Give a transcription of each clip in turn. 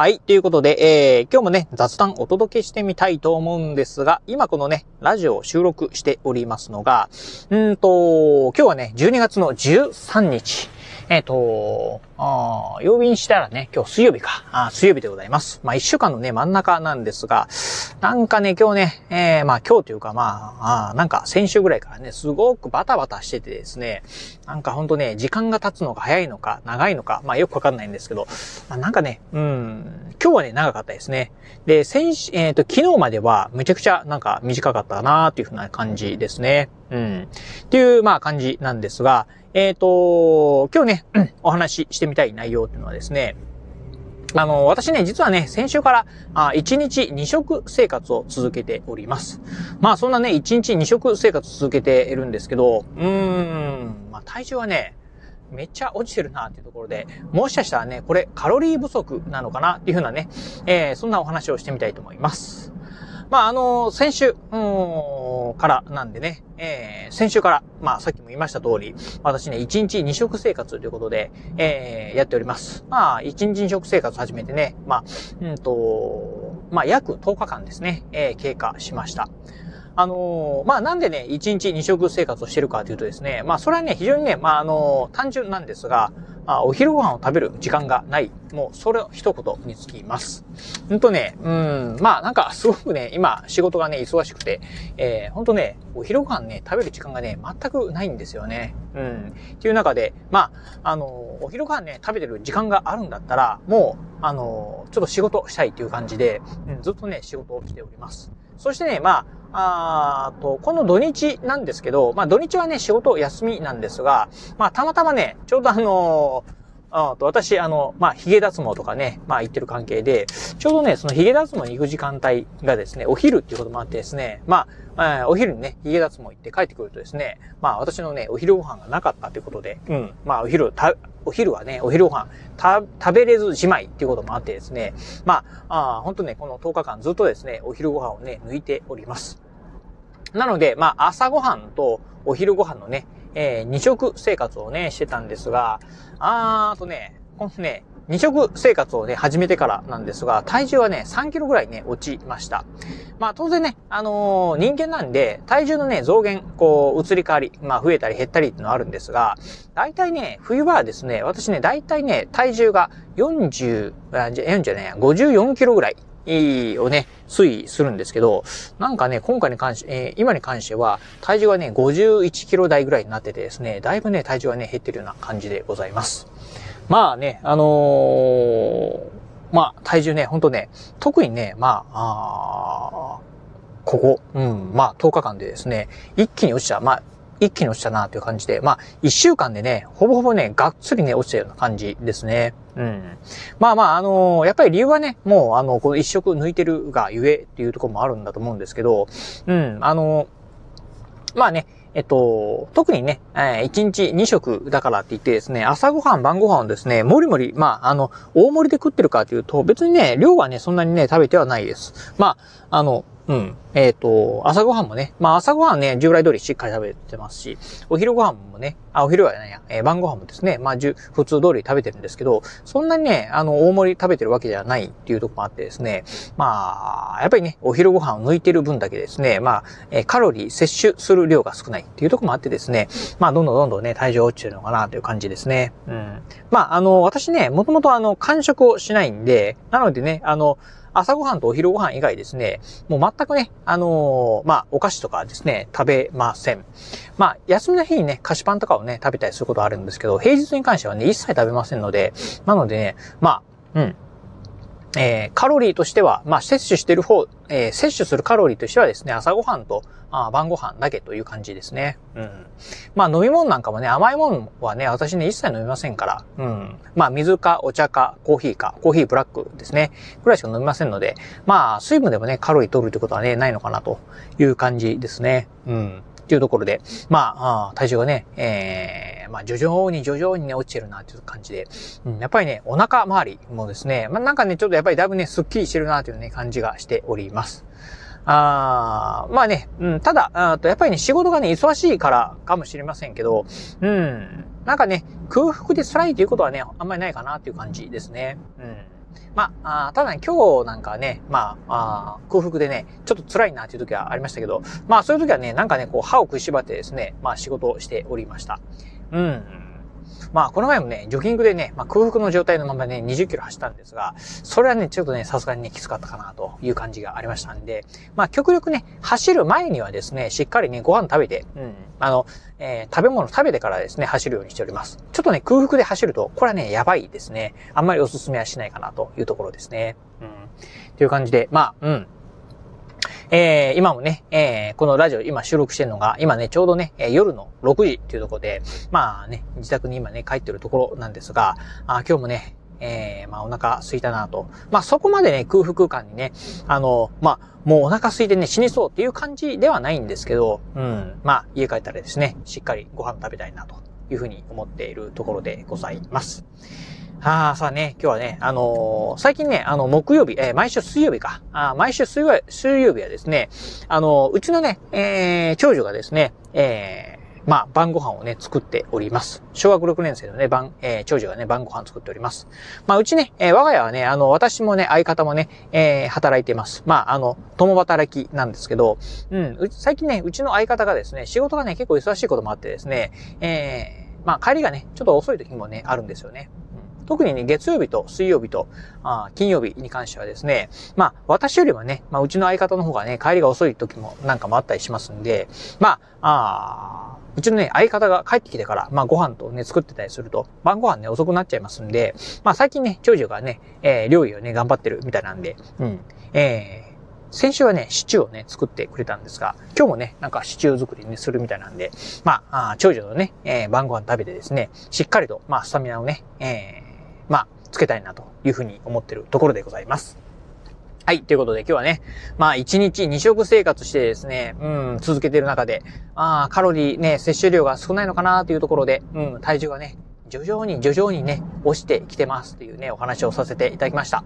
はい。ということで、えー、今日もね、雑談お届けしてみたいと思うんですが、今このね、ラジオを収録しておりますのが、うんと、今日はね、12月の13日。えっ、と、あー曜日にしたらね、今日水曜日か。あー水曜日でございます。まあ、一週間のね、真ん中なんですが、なんかね、今日ね、えー、まあ今日というかまあ、あーなんか先週ぐらいからね、すごくバタバタしててですね、なんかほんとね、時間が経つのが早いのか、長いのか、まあよくわかんないんですけど、まあ、なんかね、うん、今日はね、長かったですね。で、先週、えっ、と、昨日まではめちゃくちゃなんか短かったなーっていうふうな感じですね。うん。っていう、まあ感じなんですが、えっ、と、今日ね、うんお話ししてみたい内容っていうのはですね、あの、私ね、実はね、先週から、あ1日2食生活を続けております。まあ、そんなね、1日2食生活続けているんですけど、うーん、まあ、体重はね、めっちゃ落ちてるなっていうところで、もしかしたらね、これカロリー不足なのかなっていうふうなね、えー、そんなお話をしてみたいと思います。まあ、あの先週、うん、からなんでね、えー、先週から、まあ、さっきも言いました通り、私ね、1日2食生活ということで、えー、やっております。まあ、1日2食生活始めてね、まあ、うんと、まあ、約10日間ですね、えー、経過しました。あのーまあ、なんでね、1日2食生活をしてるかというとですね、まあ、それはね、非常にね、まあ、あのー単純なんですが、まあお昼ご飯を食べる時間がない。もう、それを一言につきます。うんとね、うん、まあ、なんか、すごくね、今、仕事がね、忙しくて、えー、ほんとね、お昼ご飯ね、食べる時間がね、全くないんですよね。うん。っていう中で、まあ、あのーお昼ご飯ね、食べてる時間があるんだったら、もう、あのーちょっと仕事したいっていう感じで、うん、ずっとね、仕事をしております。そしてね、まあ、あと、この土日なんですけど、まあ土日はね、仕事休みなんですが、まあたまたまね、ちょうどあのーあと私、あの、まあ、髭脱毛とかね、まあ、行ってる関係で、ちょうどね、その髭脱毛に行く時間帯がですね、お昼っていうこともあってですね、まあ、えーお昼にね、髭脱毛行って帰ってくるとですね、まあ、私のね、お昼ご飯がなかったということで、うん、まあ、お昼、た、お昼はね、お昼ご飯、た、食べれずじまいっていうこともあってですね、まあ、あ本当ね、この10日間ずっとですね、お昼ご飯をね、抜いております。なので、まあ、朝ごはんとお昼ご飯のね、えー、二食生活をね、してたんですが、あーとね、このね、二食生活をね、始めてからなんですが、体重はね、3キロぐらいね、落ちました。まあ当然ね、あのー人間なんで、体重のね、増減、こう、移り変わり、まあ増えたり減ったりってのはあるんですが、大体ね、冬場はですね、私ね、大体ね、体重が40、40じゃない、54キロぐらい。をね、推移するんですけど、なんかね、今回に関し、えー今に関しては、体重はね、51キロ台ぐらいになっててですね、だいぶね、体重はね、減ってるような感じでございます。まあね、あのーまあ、体重ね、ほんとね、特にね、まあ、あここ、うん、まあ、10日間でですね、一気に落ちた、まあ、一気に落ちたなという感じで、まあ、一週間でね、ほぼほぼね、がっつりね、落ちたような感じですね。うん。まあまあ、あのーやっぱり理由はね、もう、あの、この一食抜いてるがゆえっていうところもあるんだと思うんですけど、うん、あのまあね、えっと、特にね、えー1日2食だからって言ってですね、朝ごはん、晩ごはんをですね、もりもり、まあ、あの、大盛りで食ってるかというと、別にね、量はね、そんなにね、食べてはないです。まあ、あの、うん。えっ、と、朝ごはんもね、まあ朝ごはんね、従来通りしっかり食べてますし、お昼ごはんもね、あ、お昼はね、えー晩ごはんもですね、まあじゅ普通通り食べてるんですけど、そんなにね、あの、大盛り食べてるわけではないっていうとこもあってですね、まあ、やっぱりね、お昼ご飯を抜いてる分だけですね、まあ、えーカロリー摂取する量が少ないっていうとこもあってですね、まあ、どんどんどんどんね、体重落ちてるのかなという感じですね。うん。まあ、あの、私ね、もともとあの、間食をしないんで、なのでね、あの、朝ごはんとお昼ごはん以外ですね、もう全くね、あのーまあ、お菓子とかですね、食べません。まあ、休みの日にね、菓子パンとかをね、食べたりすることはあるんですけど、平日に関してはね、一切食べませんので、なのでね、まあ、うん。えー、カロリーとしては、まあ、摂取してる方、えー、摂取するカロリーとしてはですね、朝ごはんとあ晩ご飯だけという感じですね。うん。まあ、飲み物なんかもね、甘いものはね、私ね、一切飲みませんから、うん。まあ、水かお茶かコーヒーか、コーヒーブラックですね。ぐらいしか飲みませんので、まあ、水分でもね、カロリー取るってことはね、ないのかなという感じですね。うん。っていうところで、まあ、体重がね、えー、まあ、徐々に徐々にね、落ちてるなという感じで、うん、やっぱりね、お腹周りもですね、まあ、なんかね、ちょっとやっぱりだいぶね、スッキリしてるなというね、感じがしております。あまあね、うん、ただ、あとやっぱりね、仕事がね、忙しいからかもしれませんけど、うん、なんかね、空腹で辛いということはね、あんまりないかなっていう感じですね。うん。まあ、ただね、今日なんかね、まああ、空腹でね、ちょっと辛いなっていう時はありましたけど、まあそういう時はね、なんかね、こう歯を食いしばってですね、まあ仕事をしておりました。うん。まあ、この前もね、ジョギングでね、まあ、空腹の状態のままね、20キロ走ったんですが、それはね、ちょっとね、さすがにね、きつかったかなという感じがありましたんで、まあ、極力ね、走る前にはですね、しっかりね、ご飯食べて、うん、あの、えー、食べ物食べてからですね、走るようにしております。ちょっとね、空腹で走ると、これはね、やばいですね。あんまりおすすめはしないかなというところですね。うん。という感じで、まあ、うん。えー、今もね、えー、このラジオ今収録してるのが、今ね、ちょうどね、え、夜の6時っていうところで、まあね、自宅に今ね、帰ってるところなんですが、あ今日もね、えー、まあお腹空いたなと。まあそこまでね、空腹感にね、あの、まあ、もうお腹空いてね、死にそうっていう感じではないんですけど、うん、まあ家帰ったらですね、しっかりご飯食べたいなというふうに思っているところでございます。ああ、さあね、今日はね、あのー、最近ね、あの、木曜日、えー、毎週水曜日か。あ毎週水曜水曜日はですね、あのー、うちのね、えー、長女がですね、えー、まあ、晩ご飯をね、作っております。小学6年生のね、晩、えー、長女がね、晩ご飯作っております。まあ、うちね、えー、我が家はね、あの、私もね、相方もね、えー、働いてます。まあ、あの、共働きなんですけど、うん、う最近ね、うちの相方がですね、仕事がね、結構忙しいこともあってですね、えー、まあ、帰りがね、ちょっと遅い時もね、あるんですよね。特にね、月曜日と水曜日と、あ金曜日に関してはですね、まあ、私よりはね、まあ、うちの相方の方がね、帰りが遅い時もなんかもあったりしますんで、まあ、あうちのね、相方が帰ってきてから、まあ、ご飯とね、作ってたりすると、晩ご飯ね、遅くなっちゃいますんで、まあ、最近ね、長女がね、えー、料理をね、頑張ってるみたいなんで、うん。えー先週はね、シチューをね、作ってくれたんですが、今日もね、なんかシチュー作りね、するみたいなんで、まあ、あ長女のね、えー、晩ご飯食べてですね、しっかりと、まあ、スタミナをね、えまあ、つけたいなというふうに思ってるところでございます。はい。ということで今日はね、まあ1日2食生活してですね、うん、続けてる中で、ああ、カロリーね、摂取量が少ないのかなというところで、うん、体重がね、徐々に徐々にね、落ちてきてますというね、お話をさせていただきました。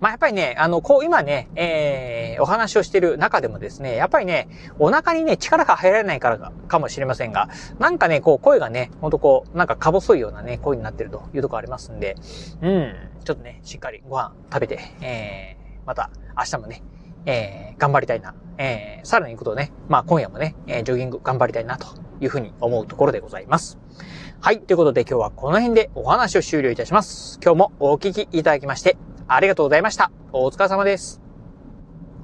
まあ、やっぱりね、あの、こう、今ね、えー、お話をしてる中でもですね、やっぱりね、お腹にね、力が入らないからかもしれませんが、なんかね、こう、声がね、ほんとこう、なんかか細いようなね、声になってるというところありますんで、うん、ちょっとね、しっかりご飯食べて、えー、また、明日もね、えー、頑張りたいな。えー、さらに行くとね、まあ今夜もね、えー、ジョギング頑張りたいなというふうに思うところでございます。はい。ということで今日はこの辺でお話を終了いたします。今日もお聞きいただきましてありがとうございました。お疲れ様です。